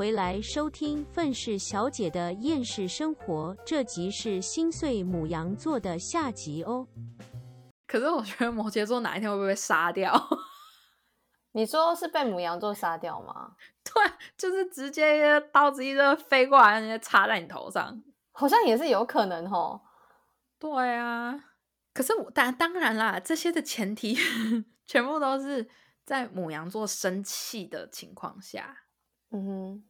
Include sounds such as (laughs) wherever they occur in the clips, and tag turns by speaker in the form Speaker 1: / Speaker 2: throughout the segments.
Speaker 1: 回来收听愤世小姐的厌世生活，这集是心碎母羊座的下集哦。
Speaker 2: 可是我觉得摩羯座哪一天会不会被杀掉？(laughs)
Speaker 3: 你说是被母羊座杀掉吗？(laughs)
Speaker 2: 对，就是直接一个刀子一个飞过来，直接插在你头上，
Speaker 3: 好像也是有可能哦。
Speaker 2: 对啊，可是我当当然啦，这些的前提 (laughs) 全部都是在母羊座生气的情况下。
Speaker 3: 嗯哼，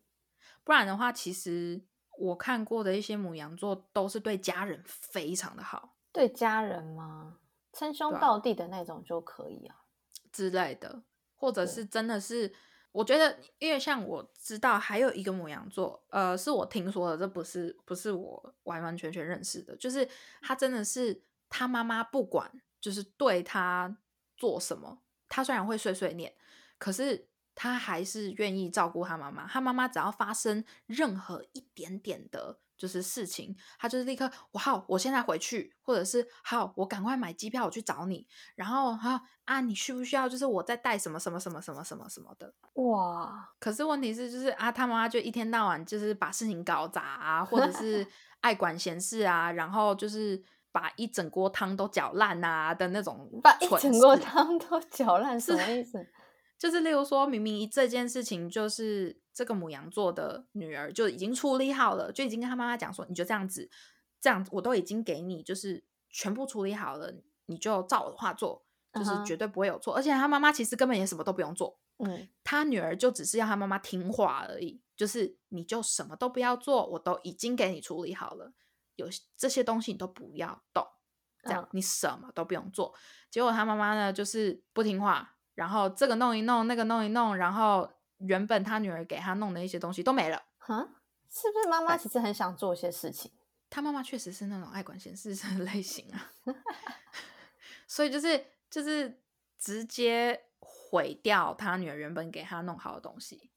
Speaker 2: 不然的话，其实我看过的一些母羊座都是对家人非常的好，
Speaker 3: 对家人吗？称兄道弟的那种就可以啊
Speaker 2: 之类的，或者是真的是，我觉得，因为像我知道还有一个母羊座，呃，是我听说的，这不是不是我完完全全认识的，就是他真的是他妈妈不管，就是对他做什么，他虽然会碎碎念，可是。他还是愿意照顾他妈妈。他妈妈只要发生任何一点点的，就是事情，他就是立刻，我好，我现在回去，或者是好，我赶快买机票，我去找你。然后哈啊，你需不需要？就是我在带什么什么什么什么什么什么的。
Speaker 3: 哇！
Speaker 2: 可是问题是，就是啊，他妈妈就一天到晚就是把事情搞砸啊，或者是 (laughs) 爱管闲事啊，然后就是把一整锅汤都搅烂啊的那种。
Speaker 3: 把一整锅汤都搅烂，什么意思？
Speaker 2: 就是例如说，明明这件事情就是这个母羊座的女儿就已经处理好了，就已经跟她妈妈讲说，你就这样子，这样我都已经给你，就是全部处理好了，你就照我的话做，就是绝对不会有错。而且她妈妈其实根本也什么都不用做，
Speaker 3: 嗯，
Speaker 2: 他女儿就只是要她妈妈听话而已，就是你就什么都不要做，我都已经给你处理好了，有这些东西你都不要动，这样你什么都不用做。结果他妈妈呢，就是不听话。然后这个弄一弄，那个弄一弄，然后原本他女儿给他弄的一些东西都没了。
Speaker 3: 哈，是不是妈妈其实很想做一些事情？
Speaker 2: 他妈妈确实是那种爱管闲事的类型啊，(laughs) 所以就是就是直接毁掉他女儿原本给他弄好的东西。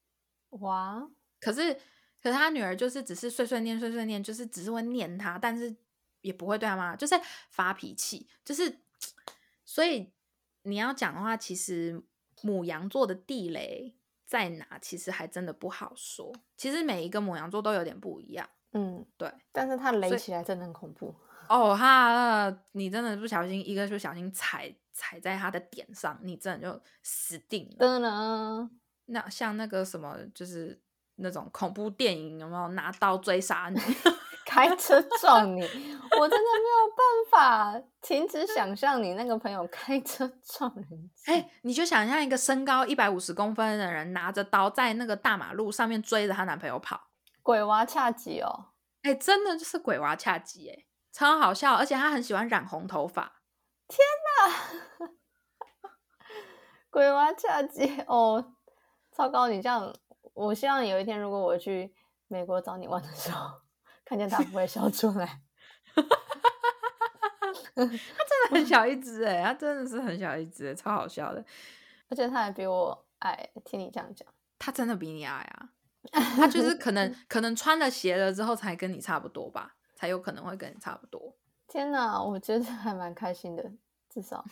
Speaker 3: 哇！
Speaker 2: 可是可是他女儿就是只是碎碎念碎碎念，就是只是会念他，但是也不会对他妈就是发脾气，就是 (tsk) 所以。你要讲的话，其实母羊座的地雷在哪？其实还真的不好说。其实每一个母羊座都有点不一样。
Speaker 3: 嗯，
Speaker 2: 对。
Speaker 3: 但是它雷起来真的很恐怖。
Speaker 2: 哦，哈你真的不小心一个不小心踩踩在它的点上，你真的就死定了。
Speaker 3: 真的。
Speaker 2: 那像那个什么，就是那种恐怖电影，有没有拿刀追杀你？(laughs)
Speaker 3: 开车撞你，我真的没有办法停止想象你那个朋友开车撞人。
Speaker 2: 哎，你就想象一个身高一百五十公分的人拿着刀在那个大马路上面追着她男朋友跑，
Speaker 3: 鬼娃恰吉哦！
Speaker 2: 哎，真的就是鬼娃恰吉，哎，超好笑，而且他很喜欢染红头发。
Speaker 3: 天哪，(laughs) 鬼娃恰吉哦，糟糕！你这样，我希望有一天如果我去美国找你玩的时候。看见他不会笑出来，
Speaker 2: 他真的很小一只哎，他真的是很小一只，超好笑的，
Speaker 3: 而且他还比我矮。听你这样讲，
Speaker 2: 他真的比你矮啊！他就是可能 (laughs) 可能穿了鞋了之后才跟你差不多吧，才有可能会跟你差不多。
Speaker 3: 天哪，我觉得还蛮开心的，至少，(laughs)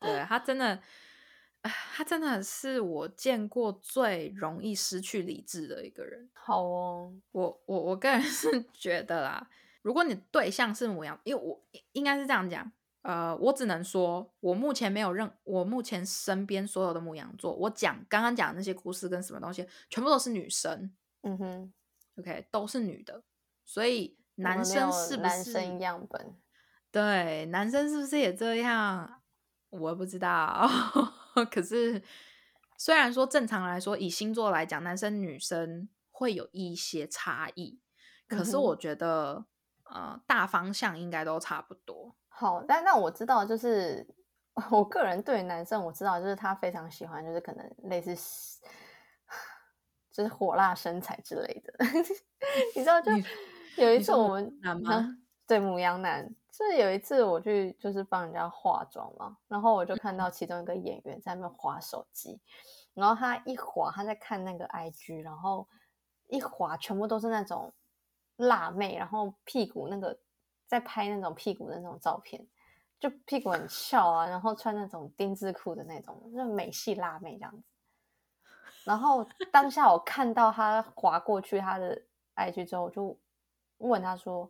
Speaker 2: 对他真的。他真的是我见过最容易失去理智的一个人。
Speaker 3: 好哦，
Speaker 2: 我我我个人 (laughs) 是觉得啦，如果你对象是母羊，因为我应该是这样讲，呃，我只能说，我目前没有任，我目前身边所有的母羊座，我讲刚刚讲的那些故事跟什么东西，全部都是女生。
Speaker 3: 嗯哼
Speaker 2: ，OK，都是女的，所以男生是不是
Speaker 3: 男生样本？
Speaker 2: 对，男生是不是也这样？我不知道。可是，虽然说正常来说，以星座来讲，男生女生会有一些差异，可是我觉得，呃，大方向应该都差不多。
Speaker 3: 好，但那我知道，就是 (laughs) 我个人对男生我知道，就是他非常喜欢，就是可能类似，就是火辣身材之类的。(laughs) 你知道，就有一次我们
Speaker 2: 男吗？
Speaker 3: 对，母羊男。是有一次我去就是帮人家化妆嘛，然后我就看到其中一个演员在那边划手机，然后他一划他在看那个 IG，然后一划全部都是那种辣妹，然后屁股那个在拍那种屁股的那种照片，就屁股很翘啊，然后穿那种丁字裤的那种，就美系辣妹这样子。然后当下我看到他划过去他的 IG 之后，我就问他说：“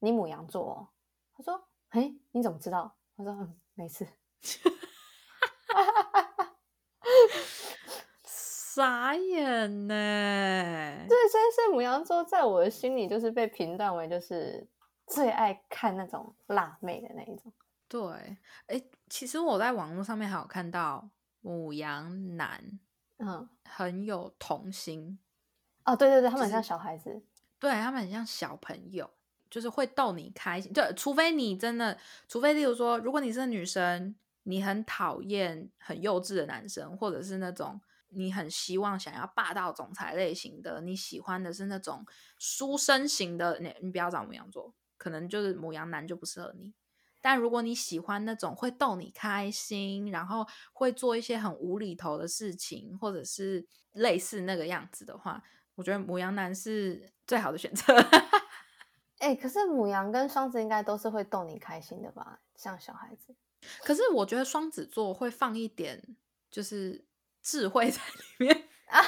Speaker 3: 你母羊座哦？”他说：“哎，你怎么知道？”我说：“嗯，没事。”
Speaker 2: 傻眼呢。
Speaker 3: 对，所以是母羊座在我的心里就是被评断为就是最爱看那种辣妹的那一种。
Speaker 2: 对，哎，其实我在网络上面还有看到母羊男，
Speaker 3: 嗯，
Speaker 2: 很有童心。
Speaker 3: 哦，对对对，他们很像小孩子，
Speaker 2: 对他们很像小朋友，就是会逗你开心。就，除非你真的，除非例如说，如果你是女生，你很讨厌很幼稚的男生，或者是那种。你很希望想要霸道总裁类型的，你喜欢的是那种书生型的，你你不要找母羊座，可能就是母羊男就不适合你。但如果你喜欢那种会逗你开心，然后会做一些很无厘头的事情，或者是类似那个样子的话，我觉得母羊男是最好的选择。
Speaker 3: 哎，可是母羊跟双子应该都是会逗你开心的吧？像小孩子。
Speaker 2: 可是我觉得双子座会放一点，就是。智慧在里面 (laughs)
Speaker 3: 啊！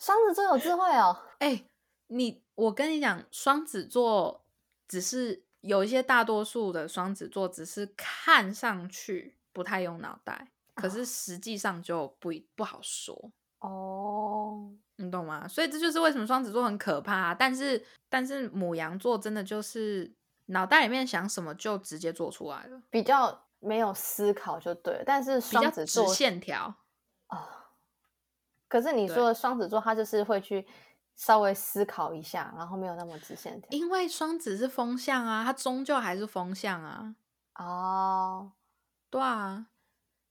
Speaker 3: 双子座有智慧哦。
Speaker 2: 哎，你我跟你讲，双子座只是有一些大多数的双子座只是看上去不太用脑袋，可是实际上就不不好说
Speaker 3: 哦。
Speaker 2: 你懂吗？所以这就是为什么双子座很可怕。但是但是母羊座真的就是脑袋里面想什么就直接做出来了，
Speaker 3: 比较没有思考就对。但是双子座
Speaker 2: 线条
Speaker 3: 啊。可是你说的双子座，他就是会去稍微思考一下，然后没有那么直线条。
Speaker 2: 因为双子是风向啊，它终究还是风向啊。
Speaker 3: 哦，
Speaker 2: 对啊，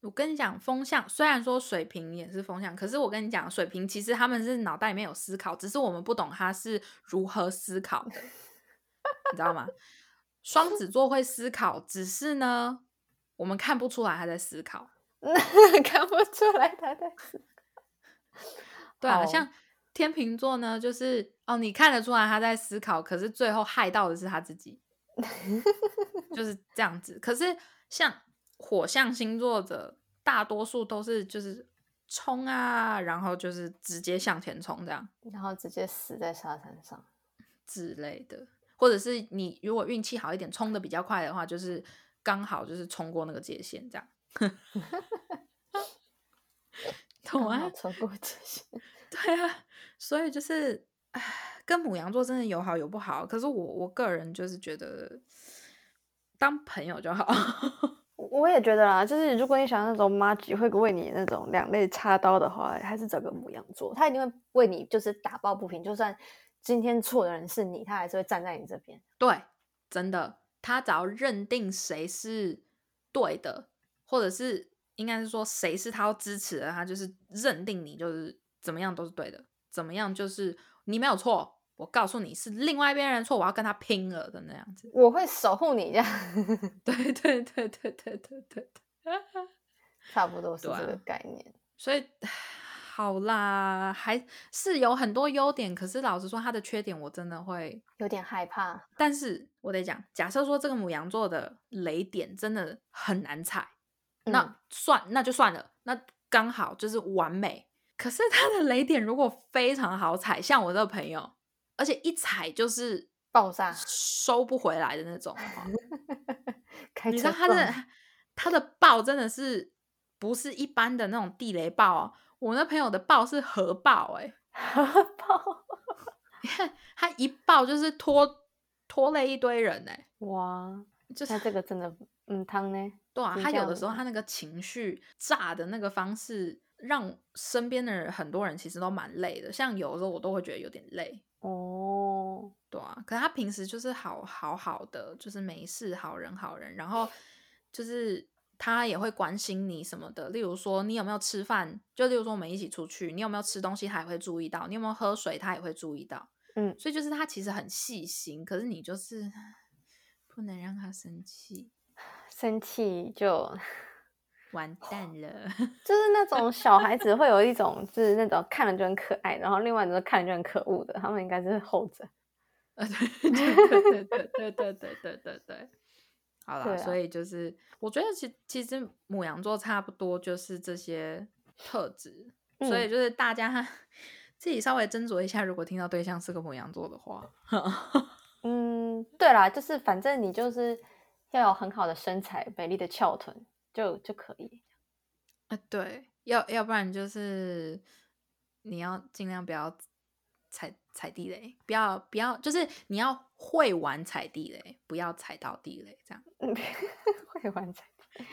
Speaker 2: 我跟你讲，风向虽然说水瓶也是风向，可是我跟你讲，水瓶其实他们是脑袋里面有思考，只是我们不懂他是如何思考的，你知道吗？双子座会思考，只是呢，我们看不出来他在思考，(laughs)
Speaker 3: 看不出来他在思考。
Speaker 2: 对啊，像天秤座呢，就是哦，你看得出来他在思考，可是最后害到的是他自己，(laughs) 就是这样子。可是像火象星座的大多数都是就是冲啊，然后就是直接向前冲这样，
Speaker 3: 然后直接死在沙滩上
Speaker 2: 之类的，或者是你如果运气好一点，冲的比较快的话，就是刚好就是冲过那个界限这样。(laughs) 懂啊，
Speaker 3: 冲过界限，(laughs)
Speaker 2: 对啊，所以就是，唉，跟母羊座真的有好有不好。可是我我个人就是觉得，当朋友就好。
Speaker 3: 我也觉得啦，就是如果你想那种妈吉会为你那种两肋插刀的话，还是找个母羊座，他一定会为你就是打抱不平。就算今天错的人是你，他还是会站在你这边。
Speaker 2: 对，真的，他只要认定谁是对的，或者是。应该是说谁是他要支持的，他就是认定你就是怎么样都是对的，怎么样就是你没有错。我告诉你是另外一边人错，我要跟他拼了的那样子。
Speaker 3: 我会守护你，这样。
Speaker 2: 对对对对对对对，(laughs)
Speaker 3: 差不多是这个概念。
Speaker 2: 所以好啦，还是有很多优点，可是老实说，他的缺点我真的会
Speaker 3: 有点害怕。
Speaker 2: 但是我得讲，假设说这个母羊座的雷点真的很难踩。那算那就算了，那刚好就是完美。可是他的雷点如果非常好踩，像我这个朋友，而且一踩就是
Speaker 3: 爆炸，
Speaker 2: 收不回来的那种。(laughs)
Speaker 3: 你
Speaker 2: 知道他的他的爆真的是不是一般的那种地雷爆啊？我那朋友的爆是核爆，哎，
Speaker 3: 核爆！
Speaker 2: 你看他一爆就是拖拖累一堆人，哎，
Speaker 3: 哇！就是这个真的，嗯，汤呢？
Speaker 2: 对啊，他有的时候他那个情绪炸的那个方式，让身边的人很多人其实都蛮累的。像有的时候我都会觉得有点累
Speaker 3: 哦。
Speaker 2: 对啊，可是他平时就是好好好的，就是没事，好人好人。然后就是他也会关心你什么的，例如说你有没有吃饭，就例如说我们一起出去，你有没有吃东西，他也会注意到；你有没有喝水，他也会注意到。
Speaker 3: 嗯，
Speaker 2: 所以就是他其实很细心，可是你就是 (sighs) 不能让他生气。(sighs)
Speaker 3: 生气就
Speaker 2: 完蛋了，(laughs)
Speaker 3: 就是那种小孩子会有一种，就是那种看了就很可爱，然后另外一种看了就很可恶的，他们应该是后者。(laughs)
Speaker 2: 呃，对对对对对对对对对对，好了，所以就是我觉得其其实母羊座差不多就是这些特质，所以
Speaker 3: 嗯。
Speaker 2: 就是大家 (laughs) 自己稍微斟酌一下，如果听到对象是个母羊座的话，
Speaker 3: 嗯，对啦，就是反正你就是要有很好的身材、美丽的翘臀，就就可以。
Speaker 2: 啊，对，要要不然就是你要尽量不要踩踩地雷，不要不要，就是你要会玩踩地雷，不要踩到地雷，这样。
Speaker 3: 嗯，(laughs) 会玩踩地。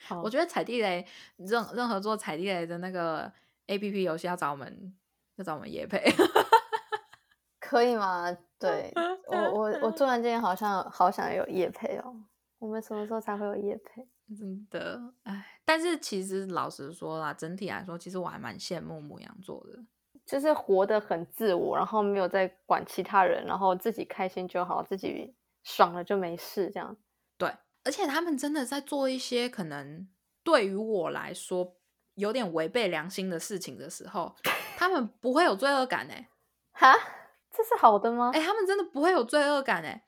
Speaker 3: 好
Speaker 2: 我觉得踩地雷，任任何做踩地雷的那个 A P P 游戏要找我们，要找我们叶配。(laughs)
Speaker 3: 可以吗？对我我我突然间好像好想有夜配哦。我们什么时候才会有夜配？
Speaker 2: 真的，哎，但是其实老实说啦，整体来说，其实我还蛮羡慕母羊座的。
Speaker 3: 就是活得很自我，然后没有在管其他人，然后自己开心就好，自己爽了就没事，这样。
Speaker 2: 对，而且他们真的在做一些可能对于我来说有点违背良心的事情的时候，他们不会有罪恶感哎、
Speaker 3: 哈，这是好的吗？
Speaker 2: 哎、他们真的不会有罪恶感哎、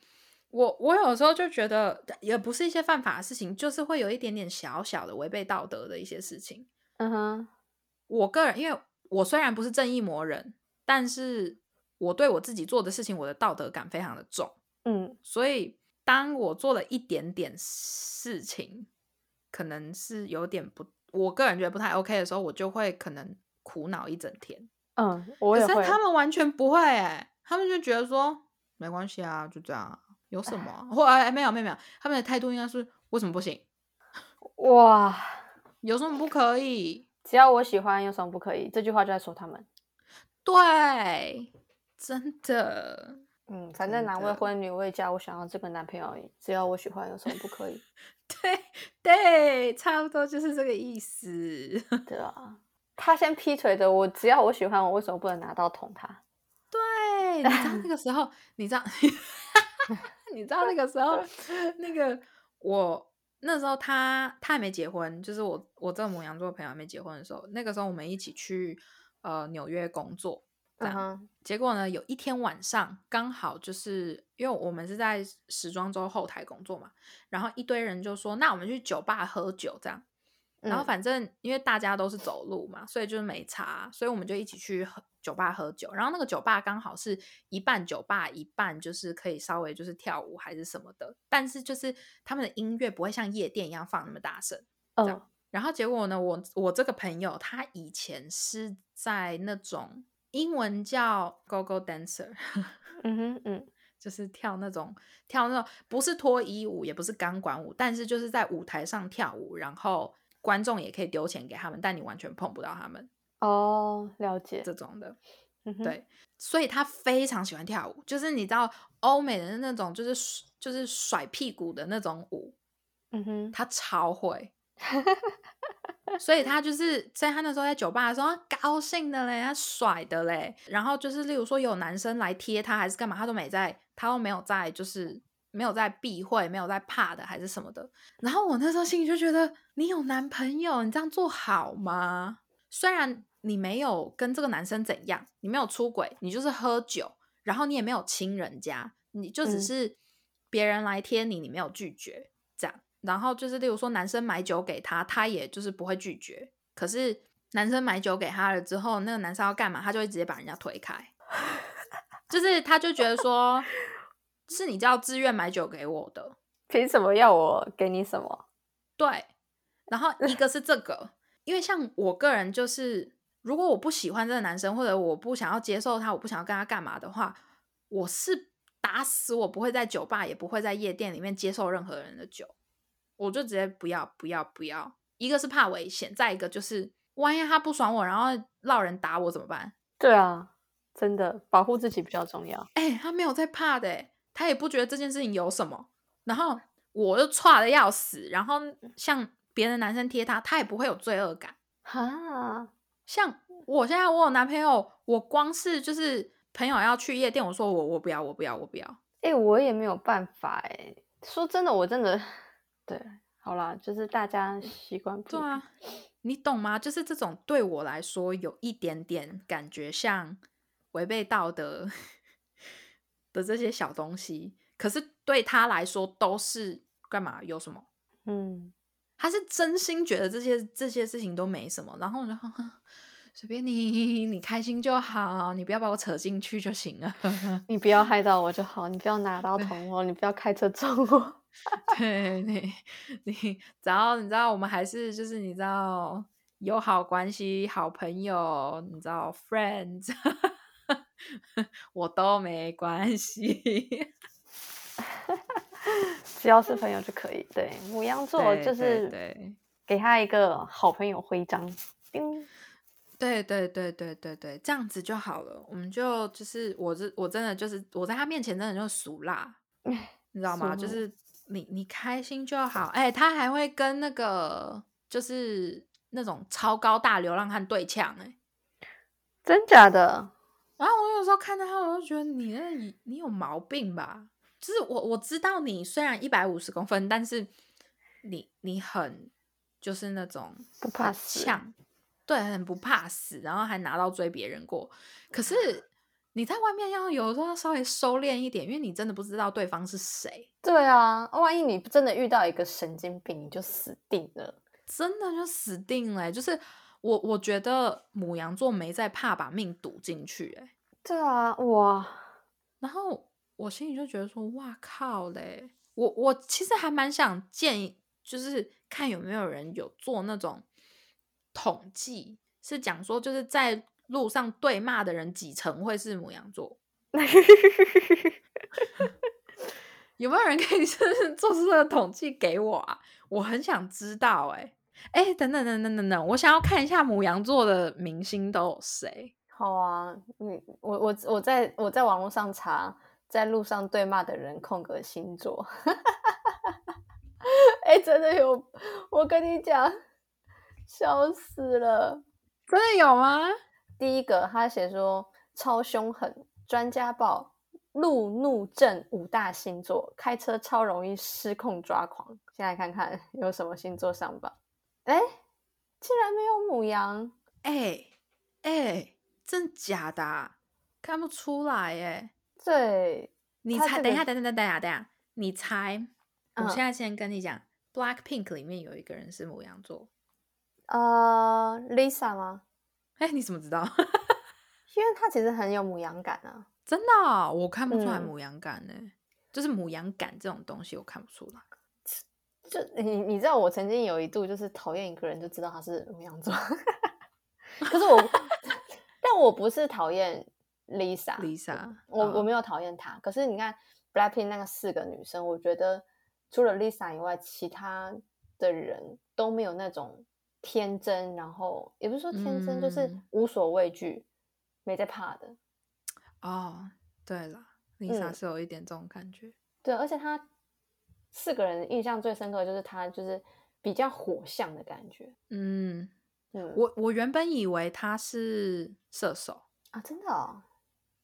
Speaker 2: 我我有时候就觉得，也不是一些犯法的事情，就是会有一点点小小的违背道德的一些事情。
Speaker 3: 嗯哼，
Speaker 2: 我个人，因为我虽然不是正义魔人，但是我对我自己做的事情，我的道德感非常的重。
Speaker 3: 嗯
Speaker 2: 所以当我做了一点点事情，可能是有点不，我个人觉得不太 OK 的时候，我就会可能苦恼一整天。
Speaker 3: 嗯，我也会。
Speaker 2: 可是他们完全不会哎、他们就觉得说没关系啊，就这样啊，有什么、啊？(laughs) 或哎没有没有没有，他们的态度应该是为什么不行？
Speaker 3: 哇，
Speaker 2: 有什么不可以？
Speaker 3: 只要我喜欢，有什么不可以？这句话就在说他们。
Speaker 2: 对，真的。
Speaker 3: 嗯，反正男未婚女未嫁，我想要这个男朋友只要我喜欢，有什么不可以？(laughs)
Speaker 2: 对对，差不多就是这个意思。(laughs)
Speaker 3: 对啊，他先劈腿的，我只要我喜欢，我为什么不能拿到捅他？
Speaker 2: 对，你知道那个时候，你知道，(laughs) 你知道那个时候，那个我那时候他他还没结婚，就是我我这个母羊座朋友还没结婚的时候，那个时候我们一起去呃纽约工作，这样。
Speaker 3: 嗯哼，
Speaker 2: 结果呢，有一天晚上刚好就是因为我们是在时装周后台工作嘛，然后一堆人就说，那我们去酒吧喝酒这样。然后
Speaker 3: 嗯
Speaker 2: 反正因为大家都是走路嘛，所以就是没差，所以我们就一起去喝酒吧喝酒。然后那个酒吧刚好是一半酒吧，一半就是可以稍微就是跳舞还是什么的，但是就是他们的音乐不会像夜店一样放那么大声。
Speaker 3: 嗯
Speaker 2: 样然后结果呢，我我这个朋友他以前是在那种英文叫 Go Go Dancer，(laughs)
Speaker 3: 嗯哼嗯
Speaker 2: 就是跳那种跳那种不是脱衣舞，也不是钢管舞，但是就是在舞台上跳舞，然后观众也可以丢钱给他们，但你完全碰不到他们
Speaker 3: 哦，了解。
Speaker 2: 这种的。
Speaker 3: 嗯，
Speaker 2: 对，所以他非常喜欢跳舞，就是你知道欧美的那种，就是就是甩屁股的那种舞，
Speaker 3: 嗯哼，
Speaker 2: 他超会。所以他就是在他那时候在酒吧的时候，他高兴的嘞，他甩的嘞，然后就是例如说有男生来贴他还是干嘛，他都没在，他都没有在，就是没有在避讳，没有在怕的，还是什么的。然后我那时候心里就觉得，你有男朋友，你这样做好吗？虽然你没有跟这个男生怎样，你没有出轨，你就是喝酒，然后你也没有亲人家，你就只
Speaker 3: 嗯
Speaker 2: 是别人来贴你，你没有拒绝这样。然后就是例如说男生买酒给他，他也就是不会拒绝。可是男生买酒给他了之后，那个男生要干嘛，他就会直接把人家推开，就是他就觉得说，(laughs) 是你叫自愿买酒给我的，
Speaker 3: 凭什么要我给你什么？
Speaker 2: 对，然后一个是这个，因为像我个人就是，如果我不喜欢这个男生，或者我不想要接受他，我不想要跟他干嘛的话，我是打死我不会在酒吧，也不会在夜店里面接受任何人的酒，我就直接不要不要不要。一个是怕危险，再一个就是万一他不爽我，然后闹人打我怎么办？
Speaker 3: 对啊，真的保护自己比较重要。
Speaker 2: 哎、他没有在怕的、欸，他也不觉得这件事情有什么，然后我就差的要死，然后像别的男生贴他，他也不会有罪恶感。
Speaker 3: 哈，
Speaker 2: 像我现在我有男朋友，我光是就是朋友要去夜店，我说我我不要我不要我不要，
Speaker 3: 哎、我也没有办法哎、说真的，我真的对，好啦，就是大家习惯不。
Speaker 2: 对啊，你懂吗？就是这种对我来说有一点点感觉像违背道德的这些小东西，可是对他来说都是干嘛？有什么？
Speaker 3: 嗯，
Speaker 2: 他是真心觉得这些这些事情都没什么，然后然后随便你，(laughs) 你开心就好，你不要把我扯进去就行了。(laughs)
Speaker 3: 你不要害到我就好，你不要拿刀捅我，你不要开车撞我。(laughs)
Speaker 2: 对你，你只要你知道，我们还是就是你知道友好关系、好朋友，你知道 friends，我都没关系。(laughs)
Speaker 3: 只要是朋友就可以。对，母羊座就是
Speaker 2: 对
Speaker 3: 给他一个好朋友徽章。叮，
Speaker 2: 对对对对对对，这样子就好了。我们就就是我这我真的就是我在他面前真的就是俗辣，(laughs) 你知道吗？就是你你开心就好。哎、他还会跟那个就是那种超高大流浪汉对呛哎、
Speaker 3: 真假的？
Speaker 2: 然后我有时候看到他，我就觉得你那你你有毛病吧？就是我我知道你虽然一百五十公分，但是你你很就是那种
Speaker 3: 不怕死
Speaker 2: 呛，对，很不怕死，然后还拿刀追别人过。可是你在外面要有时候要稍微收敛一点，因为你真的不知道对方是谁，
Speaker 3: 对啊，万一你真的遇到一个神经病，你就死定了。
Speaker 2: 真的就死定了欸、就是我我觉得母羊座没在怕把命赌进去、欸，
Speaker 3: 对啊，哇，
Speaker 2: 然后我心里就觉得说，哇靠嘞！我我其实还蛮想建，就是看有没有人有做那种统计，是讲说就是在路上对骂的人几成会是母羊座？(laughs) 有没有人可以 (laughs) 就是做出这个统计给我啊？我很想知道、欸，哎哎，等等等等等等，我想要看一下母羊座的明星都有谁。
Speaker 3: 好啊，你我我我在我在网络上查，在路上对骂的人空格星座，哎、真的有，我跟你讲，笑死了。
Speaker 2: 真的有吗？
Speaker 3: 第一个他写说超凶狠，专家报路怒症五大星座，开车超容易失控抓狂。先来看看有什么星座上榜。哎，竟然没有母羊，
Speaker 2: 哎、哎、真假的啊、看不出来哎。
Speaker 3: 对，
Speaker 2: 你猜，
Speaker 3: 这个
Speaker 2: 等一下，等等等等一下，等一下，你猜？我
Speaker 3: 嗯
Speaker 2: 现在先跟你讲，Black Pink 里面有一个人是母羊座。
Speaker 3: 呃，Lisa 吗？
Speaker 2: 哎、你怎么知道？(laughs)
Speaker 3: 因为她其实很有母羊感啊。
Speaker 2: 真的哦、我看不出来
Speaker 3: 嗯
Speaker 2: 母羊感呢、就是母羊感这种东西，我看不出来。
Speaker 3: 就你你知道，我曾经有一度就是讨厌一个人，就知道他是母羊座。(laughs) 可是我，(laughs) 但我不是讨厌 Lisa。
Speaker 2: Lisa，
Speaker 3: 我我
Speaker 2: 嗯
Speaker 3: 没有讨厌她。可是你看 Blackpink 那个四个女生，我觉得除了 Lisa 以外，其他的人都没有那种天真，然后也不是说天真，就是
Speaker 2: 嗯
Speaker 3: 无所畏惧，没在怕的。
Speaker 2: 哦，对了，Lisa
Speaker 3: 嗯
Speaker 2: 是有一点这种感觉。
Speaker 3: 对，而且她四个人印象最深刻的就是她就是比较火象的感觉。
Speaker 2: 嗯，
Speaker 3: 嗯，
Speaker 2: 我我原本以为她是射手，
Speaker 3: 啊，真的哦，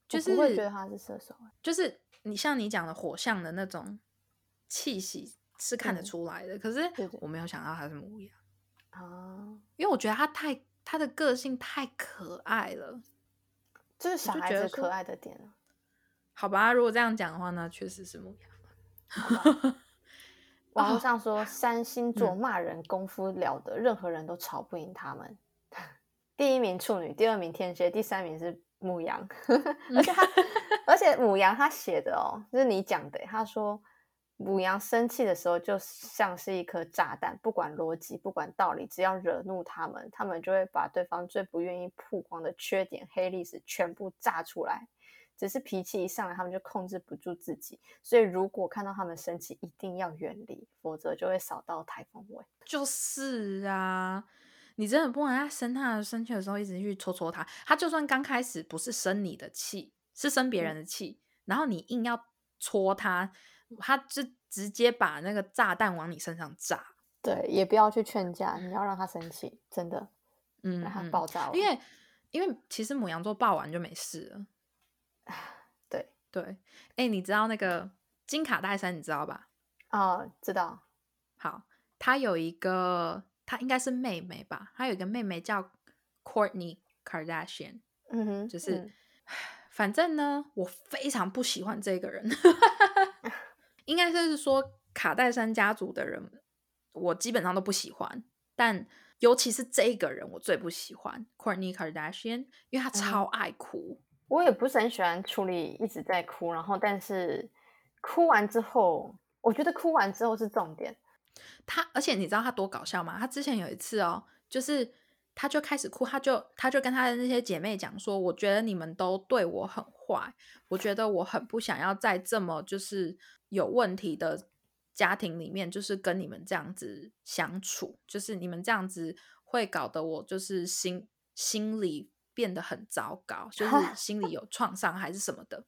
Speaker 2: 就
Speaker 3: 我不会
Speaker 2: 是
Speaker 3: 觉得他是射手欸。
Speaker 2: 就是你像你讲的火象的那种气息是看得
Speaker 3: 嗯
Speaker 2: 出来的，可是我没有想到他是母羊，
Speaker 3: 啊，
Speaker 2: 因为我觉得他太他的个性太可爱了。
Speaker 3: 就是小孩子可爱的点啊。
Speaker 2: 好吧，如果这样讲的话，那确实是母羊。
Speaker 3: 网络 (laughs)
Speaker 2: 哦
Speaker 3: 上说，三星座
Speaker 2: 嗯
Speaker 3: 骂人功夫了得，任何人都吵不赢他们。(laughs) 第一名处女，第二名天蝎，第三名是母羊。(laughs) 而且他，而且母羊他写的哦，就是你讲的欸，他说母羊生气的时候就像是一颗炸弹，不管逻辑，不管道理，只要惹怒他们，他们就会把对方最不愿意曝光的缺点、黑历史全部炸出来。只是脾气一上来，他们就控制不住自己。所以如果看到他们生气，一定要远离，否则就会扫到台风尾。
Speaker 2: 就是啊，你真的不能在生他的生气的时候一直去戳戳他。他就算刚开始不是生你的气，是生别人的气，然后你硬要戳他，他就直接把那个炸弹往你身上炸。
Speaker 3: 对，也不要去劝架，你要让他生气，真的
Speaker 2: 嗯，
Speaker 3: 让他
Speaker 2: 嗯
Speaker 3: 爆炸完。
Speaker 2: 因为因为其实母羊座爆完就没事了。(sighs)
Speaker 3: 对
Speaker 2: 对，哎，你知道那个金卡戴珊，你知道吧？
Speaker 3: 啊、知道
Speaker 2: 好，他有一个，她应该是妹妹吧？她有一个妹妹叫 Courtney Kardashian，
Speaker 3: 嗯哼，
Speaker 2: 就是，
Speaker 3: 嗯 (sighs)
Speaker 2: 反正呢，我非常不喜欢这个人，(laughs) 应该就是说卡戴珊家族的人，我基本上都不喜欢。但尤其是这个人，我最不喜欢 Courtney Kardashian，因为她超爱哭。
Speaker 3: 我也不是很喜欢处理一直在哭，然后但是哭完之后，我觉得哭完之后是重点。
Speaker 2: 他而且你知道他多搞笑吗？他之前有一次哦，就是他就开始哭，他就他就跟他的那些姐妹讲说：“我觉得你们都对我很坏，我觉得我很不想要在这么就是有问题的家庭里面，就是跟你们这样子相处，就是你们这样子会搞得我就是心心里。”变得很糟糕，就是心里有创伤还是什么的。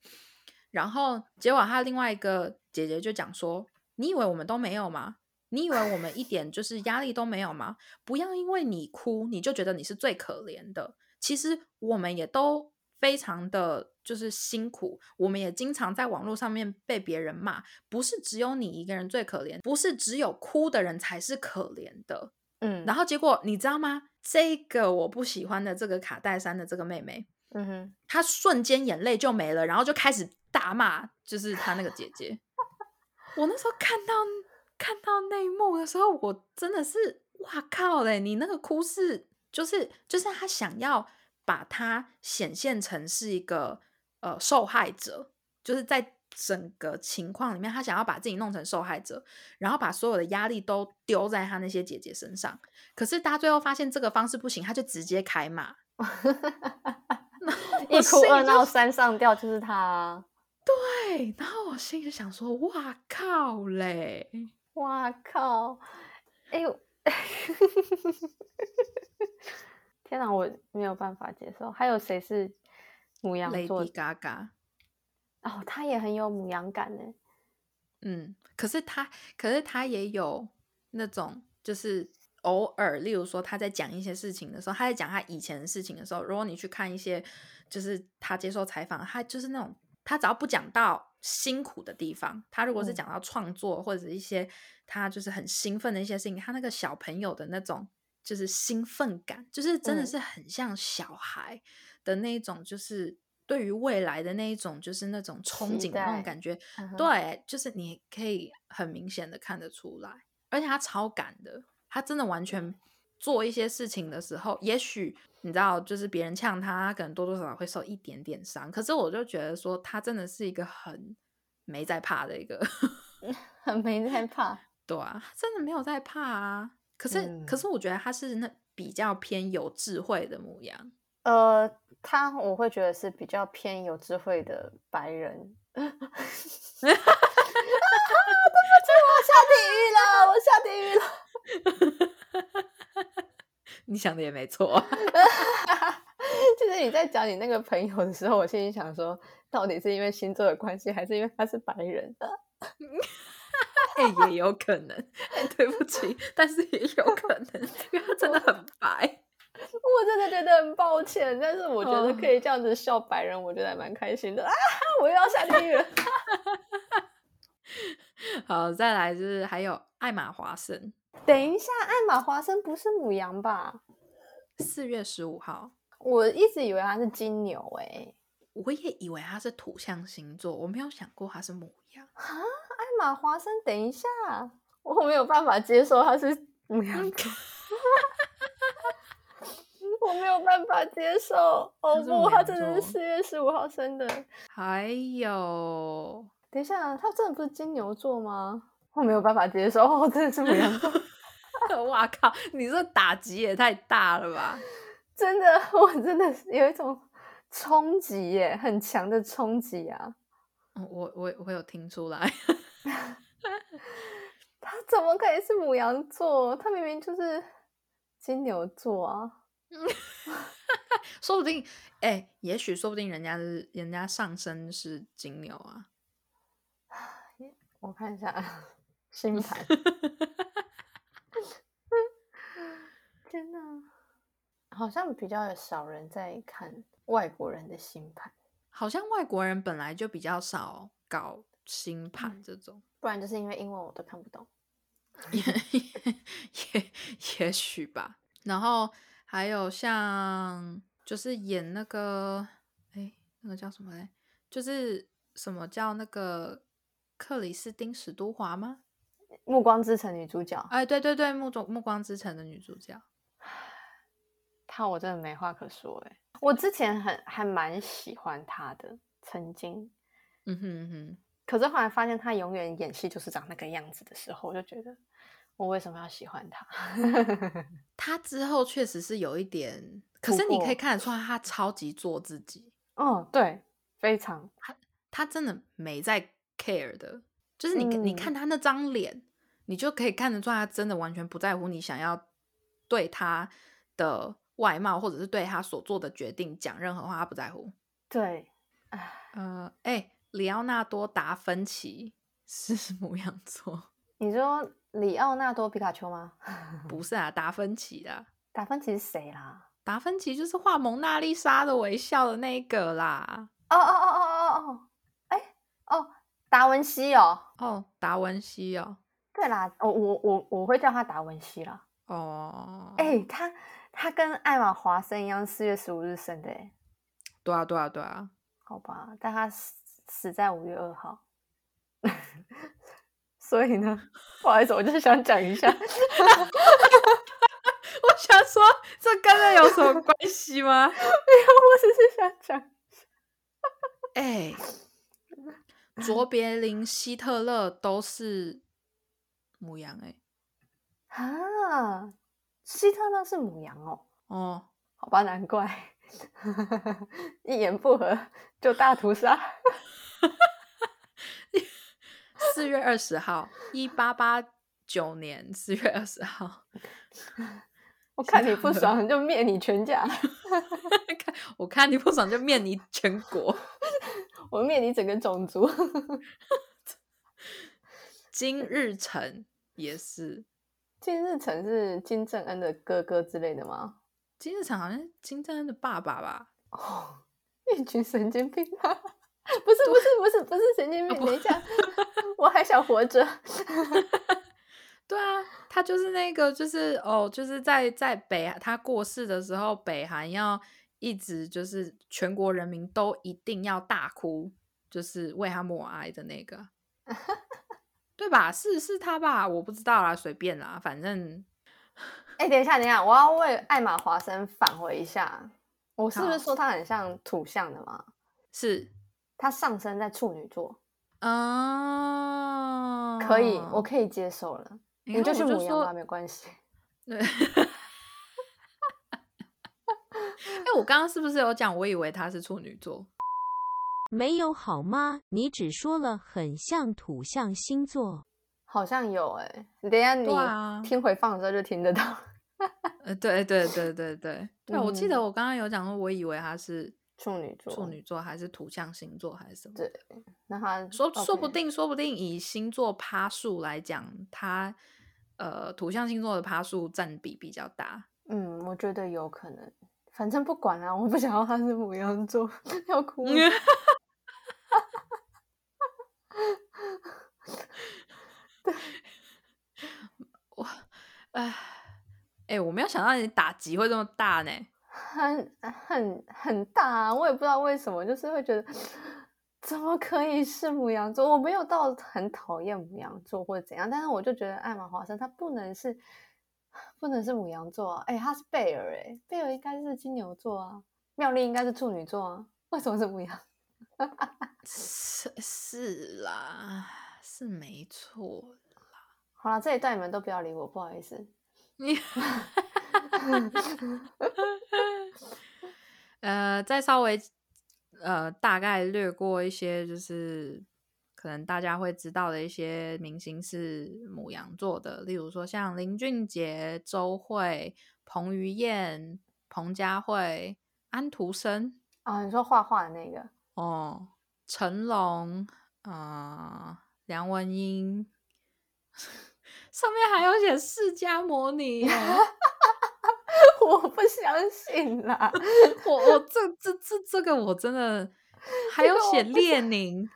Speaker 2: 然后结果他另外一个姐姐就讲说：“你以为我们都没有吗？你以为我们一点就是压力都没有吗？不要因为你哭，你就觉得你是最可怜的。其实我们也都非常的就是辛苦，我们也经常在网络上面被别人骂。不是只有你一个人最可怜，不是只有哭的人才是可怜的。”
Speaker 3: 嗯，
Speaker 2: 然后结果你知道吗？这个我不喜欢的这个卡戴珊的这个妹妹，
Speaker 3: 嗯哼，
Speaker 2: 她瞬间眼泪就没了，然后就开始大骂，就是她那个姐姐。我那时候看到看到那一幕的时候，我真的是哇靠嘞！你那个哭是就是就是他想要把他显现成是一个呃受害者，就是在。整个情况里面，他想要把自己弄成受害者，然后把所有的压力都丢在他那些姐姐身上。可是大家最后发现这个方式不行，他就直接开骂，(laughs)
Speaker 3: 一哭二闹三上吊，就是他。
Speaker 2: 对，然后我心里想说：“哇靠嘞，
Speaker 3: 哇靠！”哎呦，天哪，我没有办法接受。还有谁是母羊座
Speaker 2: ？Lady Gaga。
Speaker 3: 哦，他也很有母羊感呢。
Speaker 2: 嗯，可是他，可是他也有那种，就是偶尔，例如说他在讲一些事情的时候，他在讲他以前的事情的时候，如果你去看一些，就是他接受采访，他就是那种，他只要不讲到辛苦的地方，他如果是讲到创作或者一些他就是很兴奋的一些事情，他那个小朋友的那种就是兴奋感，就是真的是很像小孩的那一种，就是。对于未来的那一种，就是那种憧憬的那种感觉，对，就是你可以很明显的看得出来，而且他超赶的，他真的完全做一些事情的时候，也许你知道，就是别人呛他，他可能多多少少会受一点点伤，可是我就觉得说，他真的是一个很没在怕的一个，(laughs)
Speaker 3: 很没在怕，
Speaker 2: 对啊，真的没有在怕啊，可是，可是我觉得他是那比较偏有智慧的模样，
Speaker 3: 呃。他我会觉得是比较偏有智慧的白人。啊！对不起，我下地狱了，我下地狱
Speaker 2: 了。你想的也没错。(laughs)
Speaker 3: 就是你在讲你那个朋友的时候，我心里想说，到底是因为星座的关系，还是因为他是白人？(laughs)
Speaker 2: 也有可能。对不起，但是也有可能，因为他真的很白。
Speaker 3: 我真的觉得很抱歉，但是我觉得可以这样子笑白人，我觉得还蛮开心的 (laughs) 啊！我又要下地狱了。
Speaker 2: 好，再来就是还有艾玛华森。
Speaker 3: 等一下，艾玛华森不是母羊吧？
Speaker 2: 四月十五号，
Speaker 3: 我一直以为他是金牛诶，
Speaker 2: 我也以为他是土象星座，我没有想过他是母羊
Speaker 3: 哈！艾玛华森，等一下，我没有办法接受他是母羊。(laughs) 我没有办法接受哦不，他真的是四月十五号生的。
Speaker 2: 还有，
Speaker 3: 等一下，他真的不是金牛座吗？我没有办法接受，(laughs) 哦，真的是母羊座。
Speaker 2: 哇靠，你这打击也太大了吧！
Speaker 3: 真的，(laughs) 我真的有一种冲击耶，很强的冲击啊！
Speaker 2: 我我我有听出来，(laughs)
Speaker 3: 他怎么可以是母羊座？他明明就是金牛座啊！
Speaker 2: 说不定，哎，也许说不定人家是人家上身是金牛啊。(sighs)
Speaker 3: 我看一下星盘。(laughs) 天哪，好像比较少人在看外国人的星盘。
Speaker 2: 好像外国人本来就比较少搞星盘这种，
Speaker 3: 不然就是因为英文我都看不懂。
Speaker 2: 也也也许吧。然后。还有像就是演那个，哎，那个叫什么嘞？就是什么叫那个克里斯汀史都华吗？
Speaker 3: 暮光之城》女主角，
Speaker 2: 哎，对对对，暮中暮光之城的女主角，
Speaker 3: 她我真的没话可说哎。我之前很还蛮喜欢她的，曾经，
Speaker 2: 嗯哼嗯哼。
Speaker 3: 可是后来发现她永远演戏就是长那个样子的时候，我就觉得我为什么要喜欢她？(laughs)
Speaker 2: 她之后确实是有一点，可是你可以看得出来，她超级做自己。
Speaker 3: 哦，对，非常，
Speaker 2: 她她真的没在 care 的，就是你你看他那张脸，你就可以看得出来，她真的完全不在乎你想要对他的外貌，或者是对他所做的决定讲任何话，他不在乎。
Speaker 3: 对，
Speaker 2: 呃，哎。里奥纳多·达芬奇是母羊座。(laughs)
Speaker 3: 你说里奥纳多·皮卡丘吗？(laughs)
Speaker 2: 不是啊，达芬奇的。
Speaker 3: 达芬奇是谁啦？
Speaker 2: 达芬奇就是画蒙娜丽莎的微笑的那个啦。
Speaker 3: 哦哦哦，达文西哦。
Speaker 2: 哦，达文西哦。
Speaker 3: 对啦，哦我我我会叫他达文西啦。
Speaker 2: 哦。
Speaker 3: 哎，他他跟艾玛·华森一样，四月十五日生的。
Speaker 2: 对啊，对啊，对啊。
Speaker 3: 好吧，但他。死在五月二号，(laughs) 所以呢，不好意思，我就是想讲一下。(laughs)
Speaker 2: 我想说，这跟这有什么关系吗？(laughs) 没有，
Speaker 3: 我只是想讲。
Speaker 2: 哎，卓别林、希特勒都是母羊哎。
Speaker 3: 啊，希特勒是母羊哦。
Speaker 2: 哦，
Speaker 3: 好吧，难怪。一言不合就大屠杀。(laughs)
Speaker 2: 四月二十号，一八八九年四月二十号。(laughs)
Speaker 3: 我看你不爽就灭你全家，(laughs)
Speaker 2: 看我看你不爽就灭你全国，(laughs)
Speaker 3: 我灭你整个种族。(laughs)
Speaker 2: 金日成也是，
Speaker 3: 金日成是金正恩的哥哥之类的吗？
Speaker 2: 金日成好像是金正恩的爸爸吧？
Speaker 3: 哦，一群神经病啊！不是不是不是不是神经病，等一下，我还想活着。
Speaker 2: 对啊，他就是那个，就是哦，就是在在北他过世的时候，北韩要一直就是全国人民都一定要大哭，就是为他默哀的那个，(laughs) 对吧？是是他吧？我不知道啦，随便啦，反正。
Speaker 3: 哎，等一下，等一下，我要为艾玛华生返回一下，(laughs) 我是不是说他很像土象的吗？
Speaker 2: 是。
Speaker 3: 他上升在处女座，
Speaker 2: 啊，
Speaker 3: 可以，我可以接受了。你就是母羊吧，没关系。
Speaker 2: 对，哎，我刚刚是不是有讲？我以为他是处女座，
Speaker 1: 没有好吗？你只说了很像土象星座，
Speaker 3: 好像有哎。等下你听回放的时候就听得到。
Speaker 2: 呃，对对对对对对，我记得我刚刚有讲过，我以为他是。
Speaker 3: 处女座，
Speaker 2: 处女座还是土象星座还是什么？
Speaker 3: 对，那他
Speaker 2: 说说不定，说不定以星座趴数来讲，他呃土象星座的趴数占比比较大。
Speaker 3: 嗯，我觉得有可能。反正不管了，我不想要他是母羊座，(laughs) 要哭。(laughs) 对，
Speaker 2: 我哎哎，我没有想到你打击会这么大呢。
Speaker 3: 很很很大，我也不知道为什么，就是会觉得怎么可以是母羊座？我没有到很讨厌母羊座或者怎样，但是我就觉得艾玛华生他不能是不能是母羊座啊！哎，他是贝尔哎，贝尔应该是金牛座啊，妙丽应该是处女座啊，为什么是母羊？(laughs)
Speaker 2: 是是啦，是没错啦。
Speaker 3: 好了，这一段你们都不要理我，不好意思。
Speaker 2: 你。呃，再稍微呃大概略过一些，就是可能大家会知道的一些明星是母羊座的，例如说像林俊杰、周慧、彭于晏、彭佳慧、安徒生。
Speaker 3: 啊，你说画画的那个。
Speaker 2: 哦，成龙啊，梁文音，(laughs) 上面还有写释迦摩尼。(laughs)
Speaker 3: 我不相信啦！(laughs)
Speaker 2: 我我这这这这个我真的还有写列宁，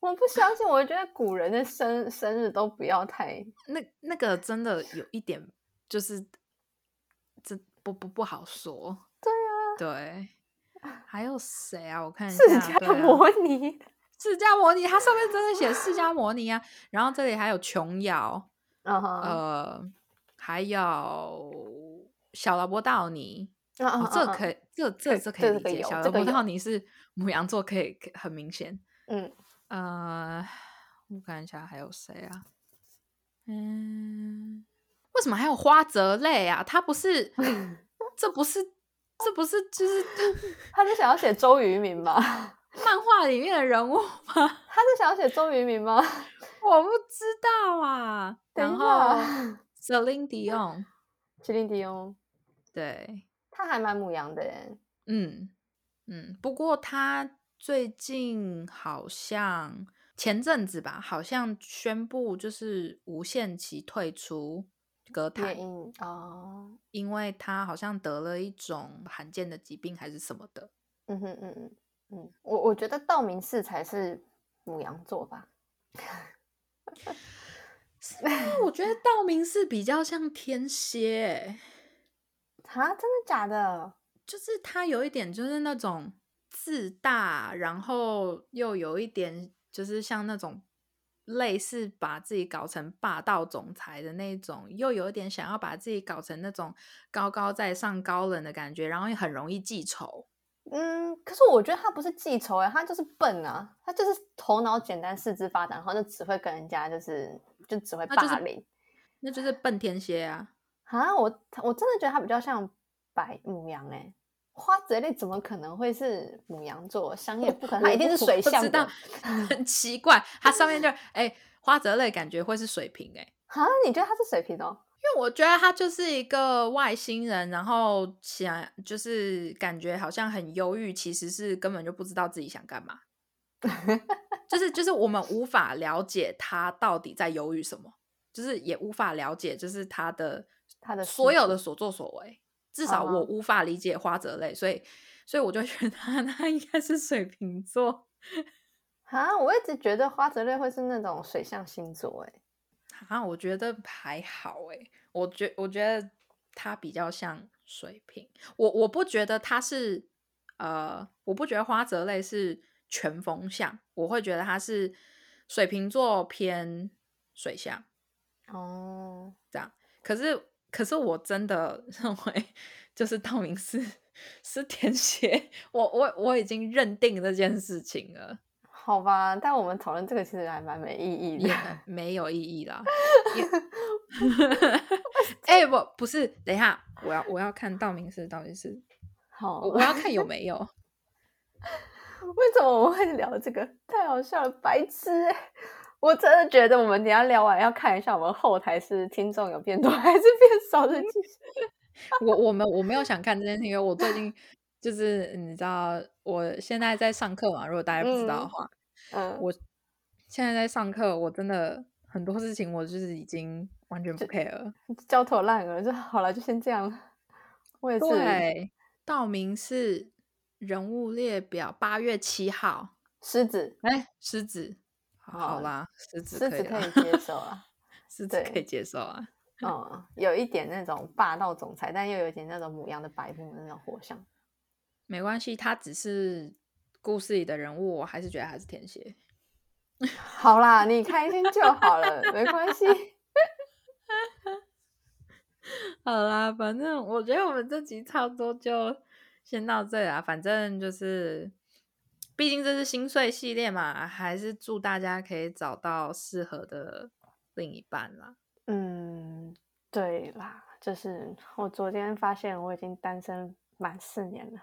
Speaker 3: 我不相信。我觉得古人的生生日都不要太
Speaker 2: 那那个真的有一点就是这不不不好说。
Speaker 3: 对啊，
Speaker 2: 对，还有谁啊？我看一
Speaker 3: 下，(laughs) 释迦摩尼，
Speaker 2: 释迦摩尼，它上面真的写释迦摩尼啊。然后这里还有琼瑶，呃，还有小劳勃道尼，这可以，这这
Speaker 3: 对
Speaker 2: 这可以理解。小劳勃
Speaker 3: 这个有
Speaker 2: 道尼是母羊座，可以很明显。
Speaker 3: 嗯，
Speaker 2: 呃，我看一下还有谁啊？嗯，为什么还有花泽类啊？他不是，(laughs) 这不是，这不是就是 (laughs)
Speaker 3: 他是想要写周渝民吗？(laughs)
Speaker 2: 漫画里面的人物吗？
Speaker 3: 他是想要写周渝民吗？
Speaker 2: 我不知道啊。然后
Speaker 3: 下
Speaker 2: Celine Dion，
Speaker 3: 麒麟迪翁，
Speaker 2: 对，
Speaker 3: 他还蛮母羊的耶。
Speaker 2: 嗯嗯，不过他最近好像前阵子吧，好像宣布就是无限期退出歌坛
Speaker 3: 哦，
Speaker 2: 因为他好像得了一种罕见的疾病还是什么的。
Speaker 3: 嗯哼嗯嗯嗯，我我觉得道明寺才是母羊座吧。
Speaker 2: 那我觉得道明寺比较像天蝎欸，
Speaker 3: 啊，真的假的？
Speaker 2: 就是他有一点就是那种自大，然后又有一点就是像那种类似把自己搞成霸道总裁的那种，又有一点想要把自己搞成那种高高在上、高冷的感觉，然后也很容易记仇。
Speaker 3: 嗯，可是我觉得他不是记仇哎，他就是笨啊，他就是头脑简单、四肢发达，然后就只会跟人家就是就只会
Speaker 2: 那就是
Speaker 3: 霸凌
Speaker 2: 那就是笨天蝎啊！
Speaker 3: 啊。我我真的觉得他比较像白母羊哎，花泽类怎么可能会是母羊座？香叶不可能，他一定是水象
Speaker 2: 知道
Speaker 3: 的。
Speaker 2: 很奇怪，它上面就哎、花泽类感觉会是水瓶哎、
Speaker 3: 啊，你觉得他是水瓶哦？
Speaker 2: 因为我觉得他就是一个外星人，然后想就是感觉好像很忧郁，其实是根本就不知道自己想干嘛。就是就是我们无法了解他到底在忧郁什么，就是也无法了解就是他的
Speaker 3: 他的
Speaker 2: 所有的所作所为，至少我
Speaker 3: 啊
Speaker 2: 无法理解花泽类，所以所以我就觉得他他 (laughs) 应该是水瓶座。
Speaker 3: 啊，我一直觉得花泽类会是那种水象星座哎。
Speaker 2: 啊，我觉得还好哎，我觉我觉得他比较像水瓶，我我不觉得他是呃，我不觉得花泽类是全风象，我会觉得他是水瓶座偏水象
Speaker 3: 哦，
Speaker 2: 这样。可是可是我真的认为，就是道明寺是天蝎，(laughs) 我我我已经认定这件事情了。
Speaker 3: 好吧，但我们讨论这个其实还蛮没意义的
Speaker 2: 也。(laughs) 没有意义啦。(laughs) 哎、不不是，等一下，我要我要看道明寺到底是
Speaker 3: 好，
Speaker 2: 我我要看有没有。
Speaker 3: 为什么我们会聊这个？太好笑了，白痴、欸！我真的觉得我们等下聊完要看一下我们后台是听众有变多 (laughs) 还是变少的其实。
Speaker 2: 我我们我没有想看这件事，因为我最近就是你知道，我现在在上课嘛。如果大家不知道的话，
Speaker 3: 嗯，
Speaker 2: 我现在在上课，我真的很多事情我就是已经完全不
Speaker 3: 就
Speaker 2: care 了。
Speaker 3: 焦头烂额，就好了，就先这样。我也是，
Speaker 2: 对，道明寺人物列表八月七号，
Speaker 3: 狮子，
Speaker 2: 哎，狮子，好啦，狮子
Speaker 3: 狮
Speaker 2: 可以啦
Speaker 3: 子可以接受啊。(laughs)
Speaker 2: 狮子可以接受啊。
Speaker 3: 嗯，有一点那种霸道总裁，但又有一点那种母羊的白目的那种火象。
Speaker 2: 没关系，他只是故事里的人物，我还是觉得他是天蝎。
Speaker 3: 好啦，你开心就好了，没关系。(laughs)
Speaker 2: 好啦，反正我觉得我们这集差不多就先到这里啦。反正就是，毕竟这是心碎系列嘛，还是祝大家可以找到适合的另一半啦。
Speaker 3: 嗯，对啦，就是我昨天发现我已经单身满四年了。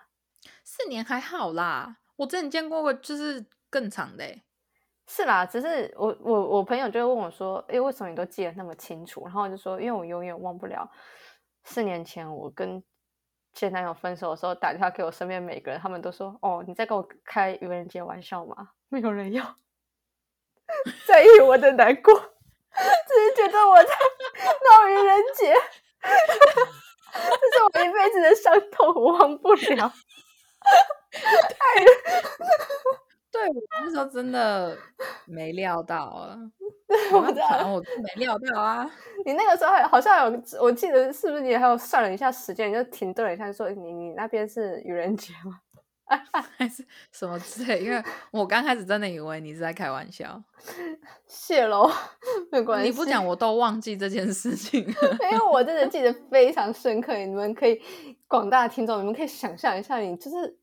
Speaker 2: 四年还好啦，我之前见过个就是更长的、欸，
Speaker 3: 是啦，只是我我我朋友就会问我说：“诶，为什么你都记得那么清楚？”然后我就说：“因为我永远忘不了四年前我跟前男友分手的时候，打电话给我身边每个人，他们都说：‘哦，你在跟我开愚人节玩笑吗？’没有人要 (laughs) 在意我的难过，只是觉得我在闹愚人节，这是我一辈子的伤痛，我忘不了 (laughs) 太。
Speaker 2: 对我那时候真的没料到啊，(laughs)
Speaker 3: 我
Speaker 2: 我
Speaker 3: 知道
Speaker 2: 我真没料到啊。(laughs)
Speaker 3: 你那个时候还好像有，我记得是不是你还有算了一下时间，你就停顿了一下，说你你那边是愚人节吗？(laughs)
Speaker 2: 还是什么之类？因为我刚开始真的以为你是在开玩笑，
Speaker 3: 谢喽，没关系。
Speaker 2: 你不讲我都忘记这件事情。
Speaker 3: 因为我真的记得非常深刻。你们可以广大的听众，你们可以想象一下，你就是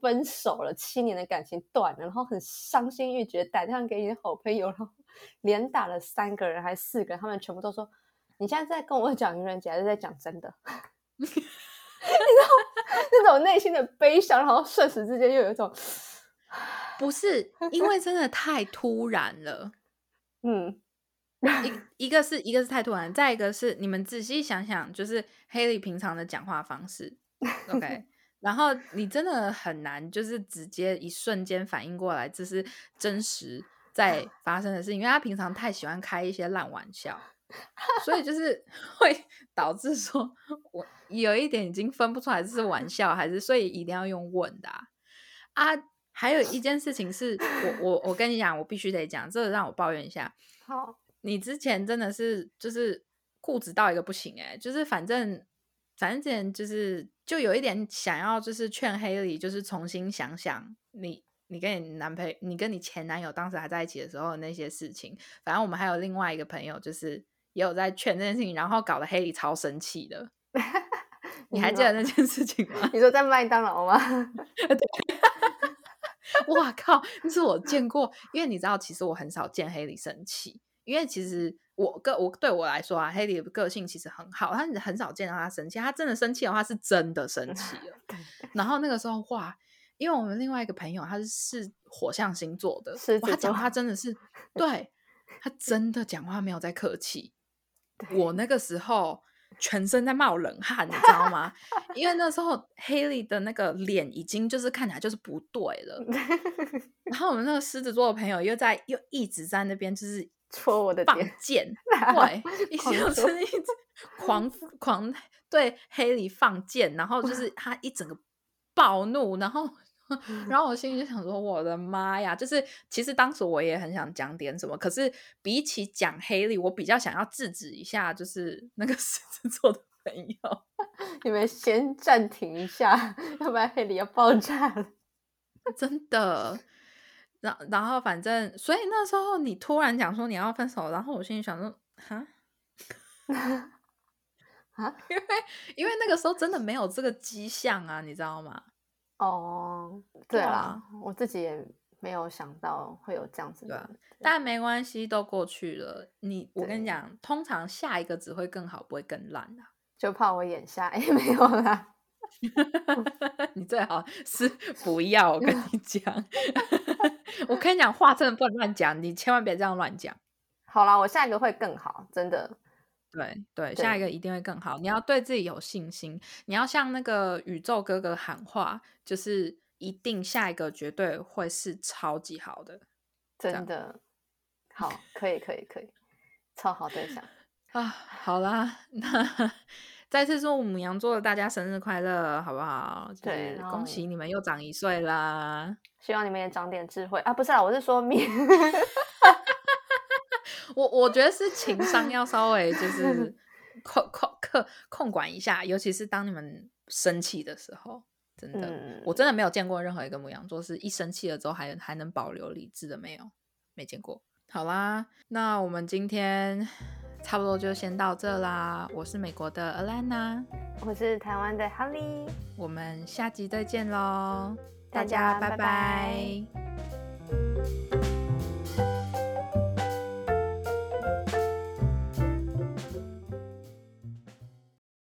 Speaker 3: 分手了，七年的感情断了，然后很伤心欲绝，打电话给你的好朋友，然后 (laughs) 连打了三个人还是四个人，他们全部都说你现在在跟我讲愚人节，还是在讲真的？(laughs) 你知道那种内心的悲伤，然后瞬时之间又有一种
Speaker 2: 不是因为真的太突然了，(laughs)
Speaker 3: 嗯，
Speaker 2: 一一个是一个是太突然，再一个是你们仔细想想，就是黑莉平常的讲话方式，OK，然后你真的很难就是直接一瞬间反应过来这是真实在 (laughs) 发生的事情，因为他平常太喜欢开一些烂玩笑。(laughs) 所以就是 (laughs) 会导致说，我有一点已经分不出来这是玩笑还是，所以一定要用问的啊。还有一件事情是我我我跟你讲，我必须得讲，这个让我抱怨一下。
Speaker 3: 好，
Speaker 2: 你之前真的是就是固执到一个不行哎，就是反正反正之前就是就有一点想要就是劝黑里，就是重新想想你。你跟你男朋友，你跟你前男友当时还在一起的时候那些事情，反正我们还有另外一个朋友，就是也有在劝这件事情，然后搞得黑里超生气的。(laughs) 你还记得那件事情吗？(laughs)
Speaker 3: 你说在麦当劳吗？(laughs)
Speaker 2: 哇靠！那是我见过，因为你知道，其实我很少见黑里生气，因为其实我个我对我来说啊，黑里的个性其实很好，他很少见到他生气，他真的生气的话是真的生 (laughs) 气了。(laughs) 然后那个时候哇。因为我们另外一个朋友，他是是火象星座的，他讲话真的是，(laughs) 对他真的讲话没有在客气。我那个时候全身在冒冷汗，你知道吗？因为那时候 Haley 的那个脸已经就是看起来就是不对了。然后我们那个狮子座的朋友又在又一直在那边就是
Speaker 3: 戳我的
Speaker 2: 放箭，(laughs) 对，一直一直 (laughs) 狂狂对 Haley 放箭，然后就是他一整个暴怒，然后。(laughs) 然后我心里就想说：“我的妈呀！就是其实当时我也很想讲点什么，可是比起讲黑利，我比较想要制止一下，就是那个狮子座的朋友，
Speaker 3: 你们先暂停一下，要不然黑利要爆炸了。
Speaker 2: 真的。然然后反正，所以那时候你突然讲说你要分手，然后我心里想说：哈
Speaker 3: 啊，(laughs) (laughs)
Speaker 2: 因为因为那个时候真的没有这个迹象啊，你知道吗？”
Speaker 3: 哦，对啦，我自己也没有想到会有这样子的，
Speaker 2: 但没关系，都过去了。你，我跟你讲，通常下一个只会更好，不会更烂的。
Speaker 3: 就怕我眼瞎 (laughs) 也没有啦。(laughs)
Speaker 2: 你最好 (laughs) 是不要，我跟你 (laughs) 讲。我跟你讲话真的不能乱讲，你千万别这样乱讲。
Speaker 3: 好啦，我下一个会更好，真的。
Speaker 2: 对对，下一个一定会更好。你要对自己有信心，你要向那个宇宙哥哥喊话，就是一定下一个绝对会是超级好的，
Speaker 3: 真的好，可以可以可以，超好对象 (sighs)
Speaker 2: 啊！好啦，那再次祝母羊座的大家生日快乐，好不好？对，恭喜你们又长一岁啦！
Speaker 3: 希望你们也长点智慧啊！不是啊，我是说明。(laughs)
Speaker 2: 我我觉得是情商要稍微就 (laughs) 是控控控控管一下，尤其是当你们生气的时候，真的，我真的没有见过任何一个母羊座是一生气了之后还还能保留理智的，没有，没见过。好啦，那我们今天差不多就先到这啦。我是美国的 Alana，
Speaker 3: 我是台湾的 Holly，
Speaker 2: 我们下集再见喽，大家拜拜。